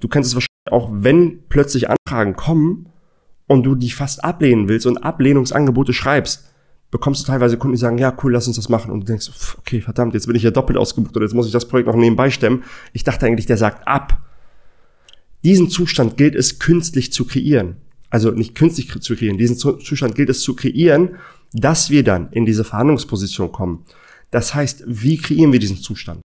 Du kennst es wahrscheinlich auch, wenn plötzlich Anfragen kommen und du die fast ablehnen willst und Ablehnungsangebote schreibst, bekommst du teilweise Kunden, die sagen, ja, cool, lass uns das machen. Und du denkst, okay, verdammt, jetzt bin ich ja doppelt ausgebucht oder jetzt muss ich das Projekt noch nebenbei stemmen. Ich dachte eigentlich, der sagt ab. Diesen Zustand gilt es künstlich zu kreieren. Also nicht künstlich zu kreieren, diesen Zustand gilt es zu kreieren, dass wir dann in diese Verhandlungsposition kommen. Das heißt, wie kreieren wir diesen Zustand?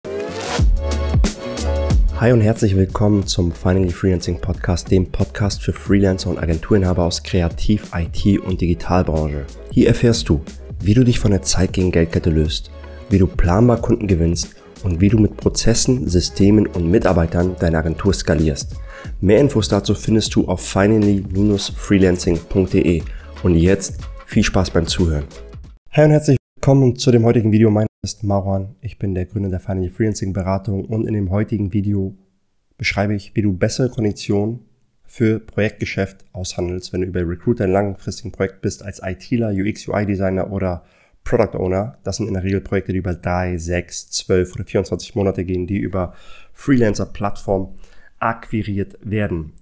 Hi und herzlich willkommen zum Finally Freelancing Podcast, dem Podcast für Freelancer und Agenturinhaber aus Kreativ-, IT- und Digitalbranche. Hier erfährst du, wie du dich von der Zeit gegen Geldkette löst, wie du planbar Kunden gewinnst und wie du mit Prozessen, Systemen und Mitarbeitern deine Agentur skalierst. Mehr Infos dazu findest du auf finally-freelancing.de. Und jetzt viel Spaß beim Zuhören. Hi und herzlich willkommen zu dem heutigen Video. Mein ist Marwan. Ich bin der Gründer der Finally Freelancing Beratung und in dem heutigen Video beschreibe ich, wie du bessere Konditionen für Projektgeschäft aushandelst, wenn du über Recruiter in langfristigen Projekt bist als ITler, UX, UI Designer oder Product Owner. Das sind in der Regel Projekte, die über drei, sechs, zwölf oder 24 Monate gehen, die über Freelancer-Plattform akquiriert werden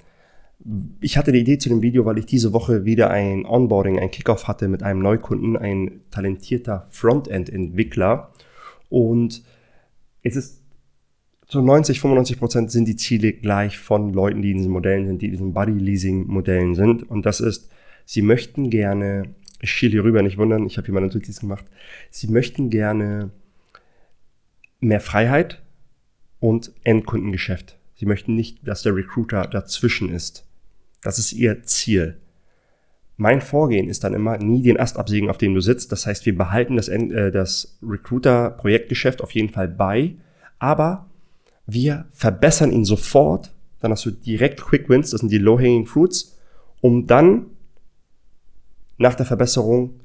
ich hatte die Idee zu dem Video, weil ich diese Woche wieder ein Onboarding, ein Kickoff hatte mit einem Neukunden, ein talentierter Frontend-Entwickler. Und es ist zu 90, 95 Prozent sind die Ziele gleich von Leuten, die in diesen Modellen sind, die in diesen Buddy-Leasing-Modellen sind. Und das ist, sie möchten gerne, ich schiele hier rüber, nicht wundern, ich habe hier meine Notizen gemacht, sie möchten gerne mehr Freiheit und Endkundengeschäft. Sie möchten nicht, dass der Recruiter dazwischen ist. Das ist ihr Ziel. Mein Vorgehen ist dann immer, nie den Ast absägen, auf dem du sitzt. Das heißt, wir behalten das, äh, das Recruiter-Projektgeschäft auf jeden Fall bei, aber wir verbessern ihn sofort. Dann hast du direkt Quick Wins, das sind die Low-Hanging Fruits, um dann nach der Verbesserung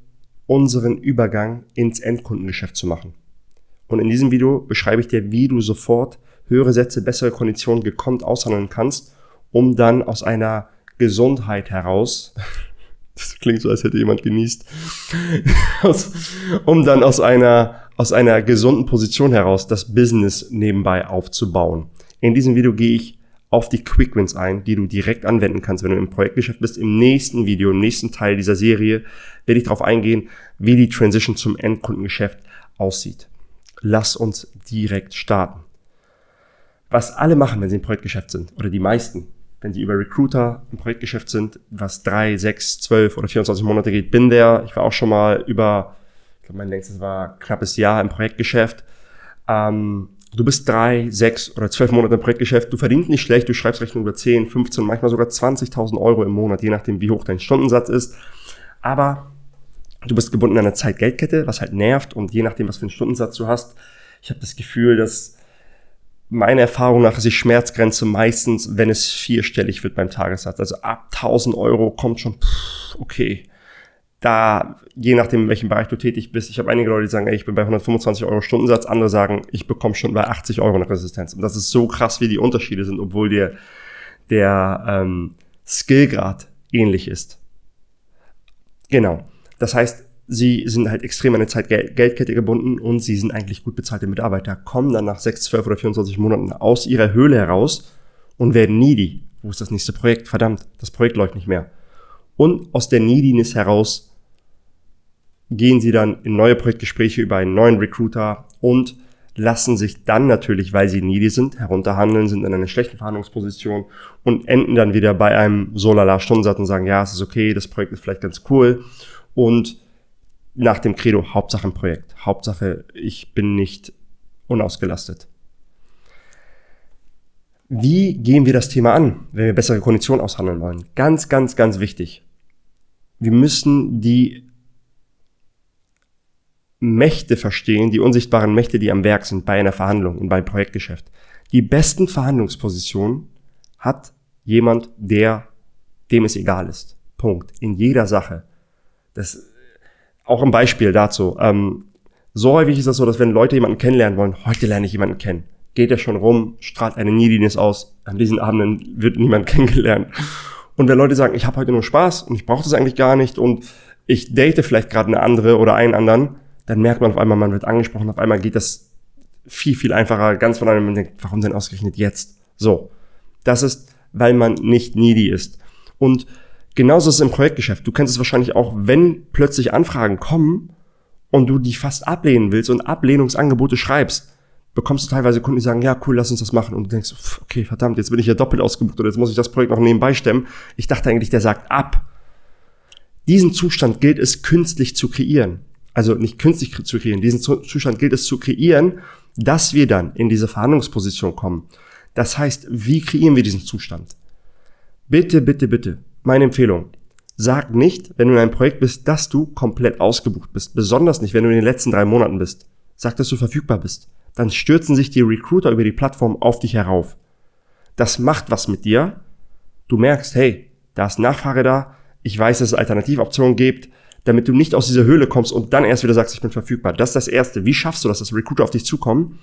unseren Übergang ins Endkundengeschäft zu machen. Und in diesem Video beschreibe ich dir, wie du sofort höhere Sätze, bessere Konditionen gekonnt aushandeln kannst, um dann aus einer Gesundheit heraus, das klingt so, als hätte jemand genießt, um dann aus einer, aus einer gesunden Position heraus das Business nebenbei aufzubauen. In diesem Video gehe ich auf die Quick Wins ein, die du direkt anwenden kannst, wenn du im Projektgeschäft bist. Im nächsten Video, im nächsten Teil dieser Serie werde ich darauf eingehen, wie die Transition zum Endkundengeschäft aussieht. Lass uns direkt starten. Was alle machen, wenn sie im Projektgeschäft sind, oder die meisten, wenn sie über Recruiter im Projektgeschäft sind, was drei, sechs, zwölf oder 24 Monate geht, bin der. Ich war auch schon mal über, ich glaube, mein längstes war knappes Jahr im Projektgeschäft. Ähm, du bist drei, sechs oder zwölf Monate im Projektgeschäft, du verdienst nicht schlecht, du schreibst Rechnung über 10, 15, manchmal sogar 20.000 Euro im Monat, je nachdem, wie hoch dein Stundensatz ist. Aber du bist gebunden an eine Zeit-Geld-Kette, was halt nervt und je nachdem, was für einen Stundensatz du hast, ich habe das Gefühl, dass meiner Erfahrung nach ist die Schmerzgrenze meistens, wenn es vierstellig wird beim Tagessatz. Also ab 1000 Euro kommt schon, pff, okay. Da, je nachdem, in welchem Bereich du tätig bist, ich habe einige Leute, die sagen, ey, ich bin bei 125 Euro Stundensatz, andere sagen, ich bekomme schon bei 80 Euro eine Resistenz. Und das ist so krass, wie die Unterschiede sind, obwohl der, der ähm, Skillgrad ähnlich ist. Genau. Das heißt, sie sind halt extrem an eine Zeit Geldkette gebunden und sie sind eigentlich gut bezahlte Mitarbeiter, kommen dann nach 6, 12 oder 24 Monaten aus ihrer Höhle heraus und werden needy. Wo ist das nächste Projekt? Verdammt, das Projekt läuft nicht mehr. Und aus der Neediness heraus gehen sie dann in neue Projektgespräche über einen neuen Recruiter und lassen sich dann natürlich, weil sie needy sind, herunterhandeln, sind in einer schlechten Verhandlungsposition und enden dann wieder bei einem Solala-Stundensatz und sagen, ja, es ist okay, das Projekt ist vielleicht ganz cool und nach dem Credo Hauptsache ein Projekt. Hauptsache, ich bin nicht unausgelastet. Wie gehen wir das Thema an, wenn wir bessere Konditionen aushandeln wollen? Ganz, ganz, ganz wichtig. Wir müssen die Mächte verstehen, die unsichtbaren Mächte, die am Werk sind bei einer Verhandlung und beim Projektgeschäft. Die besten Verhandlungspositionen hat jemand, der dem es egal ist. Punkt. In jeder Sache. Das auch ein Beispiel dazu. Ähm, so häufig ist das so, dass wenn Leute jemanden kennenlernen wollen, heute lerne ich jemanden kennen. Geht er schon rum, strahlt eine Neediness aus. An diesen Abenden wird niemand kennengelernt. Und wenn Leute sagen, ich habe heute nur Spaß und ich brauche das eigentlich gar nicht und ich date vielleicht gerade eine andere oder einen anderen, dann merkt man auf einmal, man wird angesprochen, auf einmal geht das viel, viel einfacher, ganz von einem, man denkt, warum denn ausgerechnet jetzt? So. Das ist weil man nicht needy ist. Und genauso ist es im Projektgeschäft. Du kennst es wahrscheinlich auch, wenn plötzlich Anfragen kommen und du die fast ablehnen willst und Ablehnungsangebote schreibst, bekommst du teilweise Kunden, die sagen, ja, cool, lass uns das machen. Und du denkst, okay, verdammt, jetzt bin ich ja doppelt ausgebucht oder jetzt muss ich das Projekt noch nebenbei stemmen. Ich dachte eigentlich, der sagt ab. Diesen Zustand gilt es künstlich zu kreieren. Also nicht künstlich zu kreieren, diesen Zustand gilt es zu kreieren, dass wir dann in diese Verhandlungsposition kommen. Das heißt, wie kreieren wir diesen Zustand? Bitte, bitte, bitte, meine Empfehlung. Sag nicht, wenn du in einem Projekt bist, dass du komplett ausgebucht bist. Besonders nicht, wenn du in den letzten drei Monaten bist. Sag, dass du verfügbar bist. Dann stürzen sich die Recruiter über die Plattform auf dich herauf. Das macht was mit dir. Du merkst, hey, da ist Nachfrage da. Ich weiß, dass es Alternativoptionen gibt damit du nicht aus dieser Höhle kommst und dann erst wieder sagst, ich bin verfügbar. Das ist das Erste. Wie schaffst du das, dass Recruiter auf dich zukommen?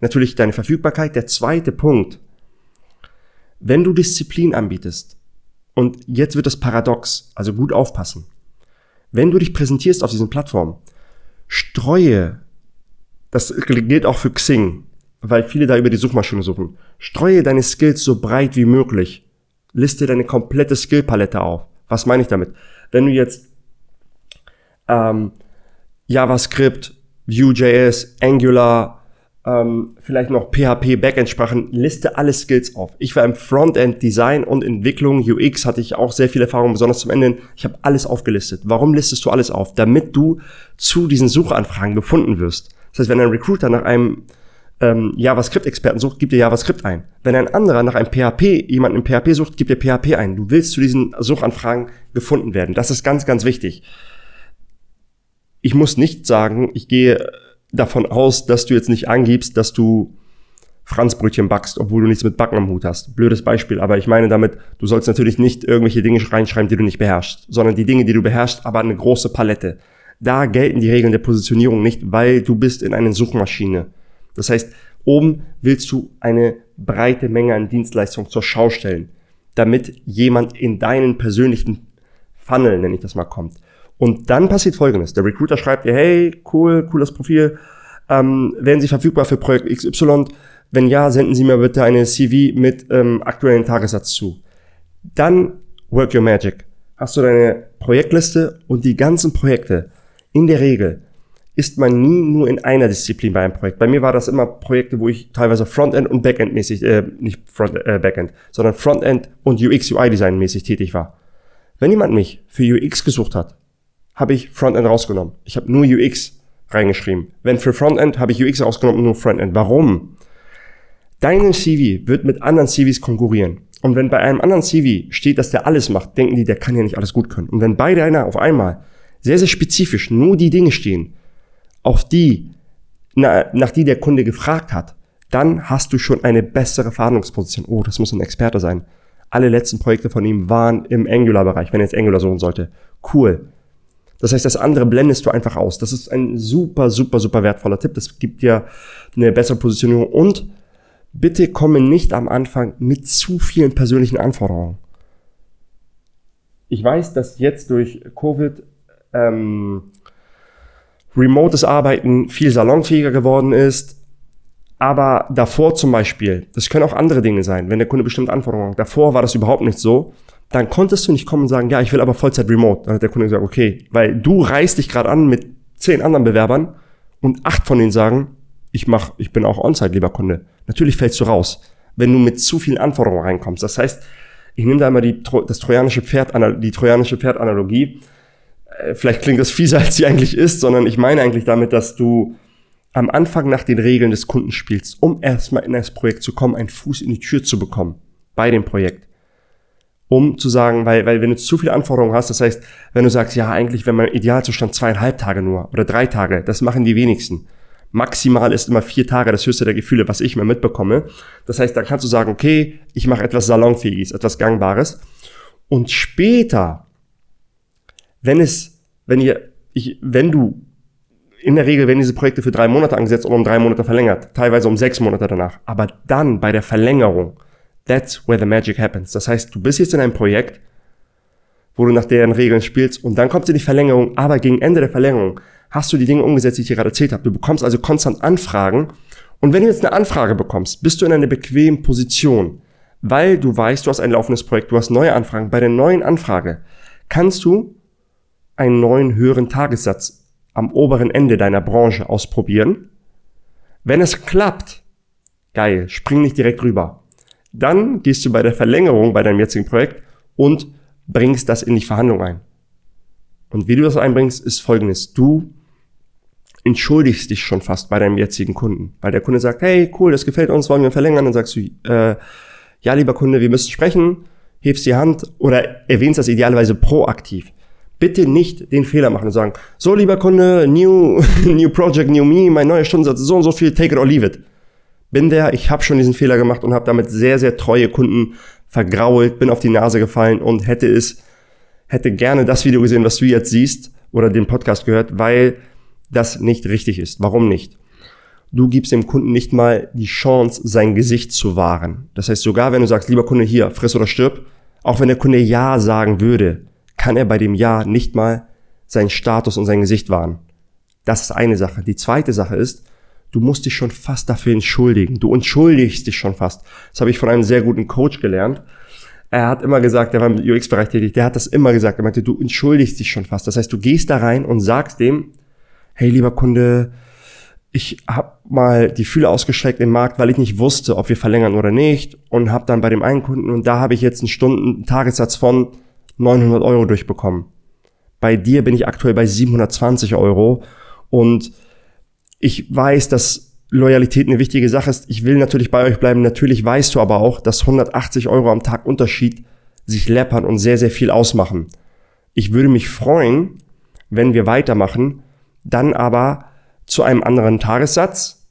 Natürlich deine Verfügbarkeit. Der zweite Punkt. Wenn du Disziplin anbietest, und jetzt wird das paradox, also gut aufpassen. Wenn du dich präsentierst auf diesen Plattformen, streue, das gilt auch für Xing, weil viele da über die Suchmaschine suchen, streue deine Skills so breit wie möglich. Liste deine komplette Skillpalette auf. Was meine ich damit? Wenn du jetzt ähm, JavaScript, Vue.js, Angular, ähm, vielleicht noch PHP, Backend-Sprachen, liste alle Skills auf. Ich war im Frontend, Design und Entwicklung, UX hatte ich auch sehr viel Erfahrung, besonders zum Ende. Ich habe alles aufgelistet. Warum listest du alles auf? Damit du zu diesen Suchanfragen gefunden wirst. Das heißt, wenn ein Recruiter nach einem ähm, JavaScript-Experten sucht, gibt er JavaScript ein. Wenn ein anderer nach einem PHP, jemanden im PHP sucht, gibt er PHP ein. Du willst zu diesen Suchanfragen gefunden werden. Das ist ganz, ganz wichtig ich muss nicht sagen, ich gehe davon aus, dass du jetzt nicht angibst, dass du Franzbrötchen backst, obwohl du nichts mit Backen am Hut hast. Blödes Beispiel, aber ich meine damit, du sollst natürlich nicht irgendwelche Dinge reinschreiben, die du nicht beherrschst, sondern die Dinge, die du beherrschst, aber eine große Palette. Da gelten die Regeln der Positionierung nicht, weil du bist in einer Suchmaschine. Das heißt, oben willst du eine breite Menge an Dienstleistungen zur Schau stellen, damit jemand in deinen persönlichen Funnel, nenne ich das mal, kommt. Und dann passiert Folgendes. Der Recruiter schreibt dir, hey, cool, cooles Profil. Ähm, werden Sie verfügbar für Projekt XY? Wenn ja, senden Sie mir bitte eine CV mit ähm, aktuellen Tagessatz zu. Dann work your magic. Hast du deine Projektliste und die ganzen Projekte. In der Regel ist man nie nur in einer Disziplin bei einem Projekt. Bei mir war das immer Projekte, wo ich teilweise Frontend und Backend mäßig, äh, nicht Front, äh, Backend, sondern Frontend und UX UI Design mäßig tätig war. Wenn jemand mich für UX gesucht hat, habe ich Frontend rausgenommen. Ich habe nur UX reingeschrieben. Wenn für Frontend habe ich UX rausgenommen und nur Frontend. Warum? Deine CV wird mit anderen CVs konkurrieren. Und wenn bei einem anderen CV steht, dass der alles macht, denken die, der kann ja nicht alles gut können. Und wenn beide einer auf einmal sehr, sehr spezifisch nur die Dinge stehen, auf die, na, nach die der Kunde gefragt hat, dann hast du schon eine bessere Verhandlungsposition. Oh, das muss ein Experte sein. Alle letzten Projekte von ihm waren im Angular-Bereich, wenn er jetzt Angular suchen sollte. Cool. Das heißt, das andere blendest du einfach aus. Das ist ein super, super, super wertvoller Tipp. Das gibt dir eine bessere Positionierung. Und bitte komme nicht am Anfang mit zu vielen persönlichen Anforderungen. Ich weiß, dass jetzt durch Covid ähm, remotes Arbeiten viel salonfähiger geworden ist. Aber davor zum Beispiel, das können auch andere Dinge sein, wenn der Kunde bestimmte Anforderungen hat. Davor war das überhaupt nicht so dann konntest du nicht kommen und sagen, ja, ich will aber Vollzeit remote. Dann hat der Kunde gesagt, okay, weil du reißt dich gerade an mit zehn anderen Bewerbern und acht von denen sagen, ich mach, ich bin auch on-site, lieber Kunde. Natürlich fällst du raus, wenn du mit zu vielen Anforderungen reinkommst. Das heißt, ich nehme da immer die, das trojanische Pferd, die trojanische Pferd-Analogie. Äh, vielleicht klingt das fieser, als sie eigentlich ist, sondern ich meine eigentlich damit, dass du am Anfang nach den Regeln des Kunden spielst, um erstmal in das Projekt zu kommen, einen Fuß in die Tür zu bekommen bei dem Projekt um zu sagen, weil, weil wenn du zu viele Anforderungen hast, das heißt, wenn du sagst, ja, eigentlich, wenn man Idealzustand zweieinhalb Tage nur oder drei Tage, das machen die wenigsten. Maximal ist immer vier Tage das höchste der Gefühle, was ich mir mitbekomme. Das heißt, dann kannst du sagen, okay, ich mache etwas Salonfähiges, etwas Gangbares. Und später, wenn es, wenn ihr, ich, wenn du, in der Regel werden diese Projekte für drei Monate angesetzt und um drei Monate verlängert, teilweise um sechs Monate danach. Aber dann bei der Verlängerung, That's where the magic happens. Das heißt, du bist jetzt in einem Projekt, wo du nach deren Regeln spielst und dann kommt dir die Verlängerung, aber gegen Ende der Verlängerung hast du die Dinge umgesetzt, die ich dir gerade erzählt habe. Du bekommst also konstant Anfragen und wenn du jetzt eine Anfrage bekommst, bist du in einer bequemen Position, weil du weißt, du hast ein laufendes Projekt, du hast neue Anfragen. Bei der neuen Anfrage kannst du einen neuen höheren Tagessatz am oberen Ende deiner Branche ausprobieren. Wenn es klappt, geil, spring nicht direkt rüber. Dann gehst du bei der Verlängerung bei deinem jetzigen Projekt und bringst das in die Verhandlung ein. Und wie du das einbringst, ist folgendes. Du entschuldigst dich schon fast bei deinem jetzigen Kunden. Weil der Kunde sagt, hey, cool, das gefällt uns, wollen wir verlängern. Dann sagst du, äh, ja, lieber Kunde, wir müssen sprechen, hebst die Hand oder erwähnst das idealerweise proaktiv. Bitte nicht den Fehler machen und sagen, so lieber Kunde, new, new project, new me, mein neuer Stundensatz, so und so viel, take it or leave it. Bin der, ich habe schon diesen Fehler gemacht und habe damit sehr, sehr treue Kunden vergrault, bin auf die Nase gefallen und hätte es, hätte gerne das Video gesehen, was du jetzt siehst oder den Podcast gehört, weil das nicht richtig ist. Warum nicht? Du gibst dem Kunden nicht mal die Chance, sein Gesicht zu wahren. Das heißt, sogar wenn du sagst, lieber Kunde, hier, friss oder stirb, auch wenn der Kunde Ja sagen würde, kann er bei dem Ja nicht mal seinen Status und sein Gesicht wahren. Das ist eine Sache. Die zweite Sache ist, du musst dich schon fast dafür entschuldigen. Du entschuldigst dich schon fast. Das habe ich von einem sehr guten Coach gelernt. Er hat immer gesagt, der war im UX-Bereich tätig, der hat das immer gesagt. Er meinte, du entschuldigst dich schon fast. Das heißt, du gehst da rein und sagst dem, hey lieber Kunde, ich habe mal die Fühle ausgestreckt im Markt, weil ich nicht wusste, ob wir verlängern oder nicht und habe dann bei dem einen Kunden und da habe ich jetzt einen Stunden Tagessatz von 900 Euro durchbekommen. Bei dir bin ich aktuell bei 720 Euro und ich weiß, dass Loyalität eine wichtige Sache ist. Ich will natürlich bei euch bleiben. Natürlich weißt du aber auch, dass 180 Euro am Tag Unterschied sich läppern und sehr, sehr viel ausmachen. Ich würde mich freuen, wenn wir weitermachen, dann aber zu einem anderen Tagessatz.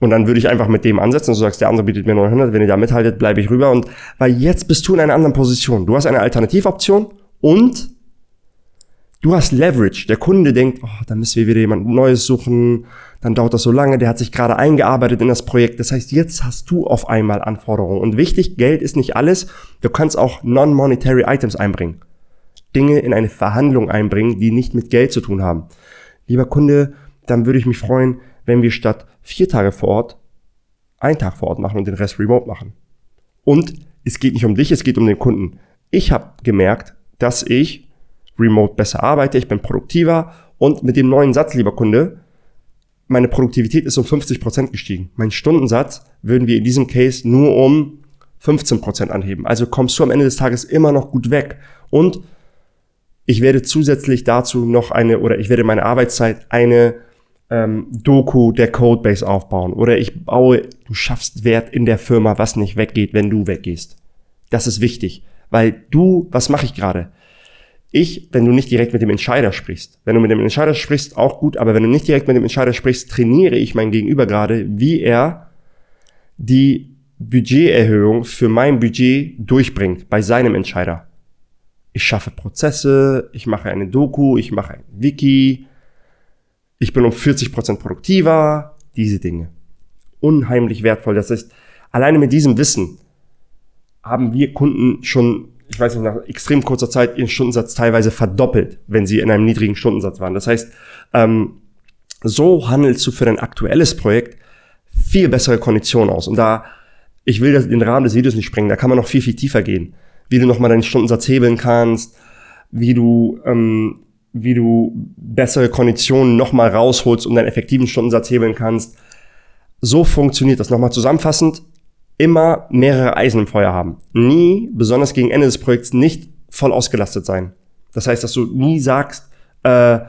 Und dann würde ich einfach mit dem ansetzen. Du sagst, der andere bietet mir 900. Wenn ihr da mithaltet, bleibe ich rüber. Und weil jetzt bist du in einer anderen Position. Du hast eine Alternativoption und du hast Leverage. Der Kunde denkt, oh, dann müssen wir wieder jemand Neues suchen. Dann dauert das so lange. Der hat sich gerade eingearbeitet in das Projekt. Das heißt, jetzt hast du auf einmal Anforderungen. Und wichtig, Geld ist nicht alles. Du kannst auch non-monetary Items einbringen. Dinge in eine Verhandlung einbringen, die nicht mit Geld zu tun haben. Lieber Kunde, dann würde ich mich freuen, wenn wir statt vier Tage vor Ort einen Tag vor Ort machen und den Rest remote machen. Und es geht nicht um dich, es geht um den Kunden. Ich habe gemerkt, dass ich remote besser arbeite, ich bin produktiver und mit dem neuen Satz, lieber Kunde, meine Produktivität ist um 50 Prozent gestiegen. Mein Stundensatz würden wir in diesem Case nur um 15 Prozent anheben. Also kommst du am Ende des Tages immer noch gut weg. Und ich werde zusätzlich dazu noch eine, oder ich werde meine Arbeitszeit eine ähm, Doku der Codebase aufbauen. Oder ich baue, du schaffst Wert in der Firma, was nicht weggeht, wenn du weggehst. Das ist wichtig. Weil du, was mache ich gerade? Ich, wenn du nicht direkt mit dem Entscheider sprichst, wenn du mit dem Entscheider sprichst, auch gut, aber wenn du nicht direkt mit dem Entscheider sprichst, trainiere ich mein Gegenüber gerade, wie er die Budgeterhöhung für mein Budget durchbringt bei seinem Entscheider ich schaffe Prozesse, ich mache eine Doku, ich mache ein Wiki, ich bin um 40 Prozent produktiver, diese Dinge. Unheimlich wertvoll. Das heißt, alleine mit diesem Wissen haben wir Kunden schon, ich weiß nicht, nach extrem kurzer Zeit ihren Stundensatz teilweise verdoppelt, wenn sie in einem niedrigen Stundensatz waren. Das heißt, ähm, so handelst du für dein aktuelles Projekt viel bessere Konditionen aus. Und da, ich will den Rahmen des Videos nicht sprengen, da kann man noch viel, viel tiefer gehen wie du nochmal deinen Stundensatz hebeln kannst, wie du, ähm, wie du bessere Konditionen nochmal rausholst und deinen effektiven Stundensatz hebeln kannst. So funktioniert das. Nochmal zusammenfassend, immer mehrere Eisen im Feuer haben. Nie, besonders gegen Ende des Projekts, nicht voll ausgelastet sein. Das heißt, dass du nie sagst, äh,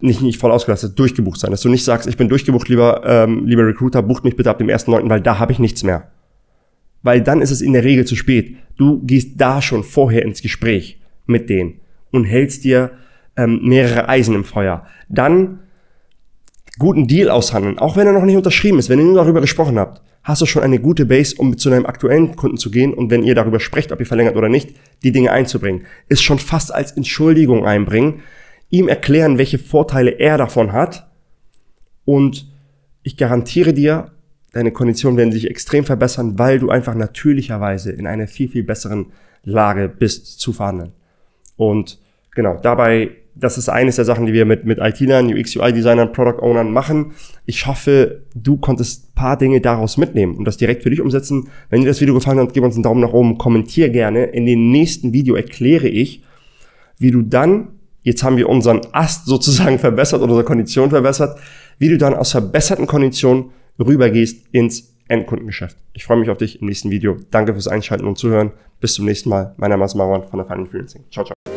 nicht, nicht voll ausgelastet, durchgebucht sein. Dass du nicht sagst, ich bin durchgebucht, lieber, ähm, lieber Recruiter, bucht mich bitte ab dem 1.9., weil da habe ich nichts mehr weil dann ist es in der Regel zu spät. Du gehst da schon vorher ins Gespräch mit denen und hältst dir ähm, mehrere Eisen im Feuer. Dann guten Deal aushandeln, auch wenn er noch nicht unterschrieben ist, wenn ihr nur darüber gesprochen habt, hast du schon eine gute Base, um zu deinem aktuellen Kunden zu gehen und wenn ihr darüber sprecht, ob ihr verlängert oder nicht, die Dinge einzubringen. Ist schon fast als Entschuldigung einbringen, ihm erklären, welche Vorteile er davon hat und ich garantiere dir, deine Konditionen werden sich extrem verbessern, weil du einfach natürlicherweise in einer viel, viel besseren Lage bist zu verhandeln. Und genau, dabei das ist eines der Sachen, die wir mit, mit IT-Lern, UX, UI-Designern, Product Ownern machen. Ich hoffe, du konntest ein paar Dinge daraus mitnehmen und das direkt für dich umsetzen. Wenn dir das Video gefallen hat, gib uns einen Daumen nach oben, kommentier gerne. In dem nächsten Video erkläre ich, wie du dann, jetzt haben wir unseren Ast sozusagen verbessert oder unsere Kondition verbessert, wie du dann aus verbesserten Konditionen rübergehst ins Endkundengeschäft. Ich freue mich auf dich im nächsten Video. Danke fürs Einschalten und Zuhören. Bis zum nächsten Mal. Mein Name ist Marwan von der Final Freelancing. Ciao, ciao.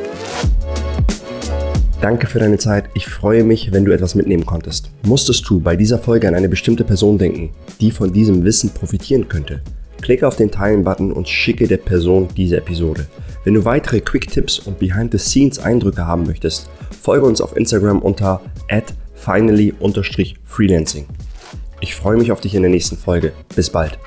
Danke für deine Zeit. Ich freue mich, wenn du etwas mitnehmen konntest. Musstest du bei dieser Folge an eine bestimmte Person denken, die von diesem Wissen profitieren könnte? Klicke auf den Teilen-Button und schicke der Person diese Episode. Wenn du weitere Quick-Tipps und Behind-the-Scenes-Eindrücke haben möchtest, folge uns auf Instagram unter finally-freelancing. Ich freue mich auf dich in der nächsten Folge. Bis bald.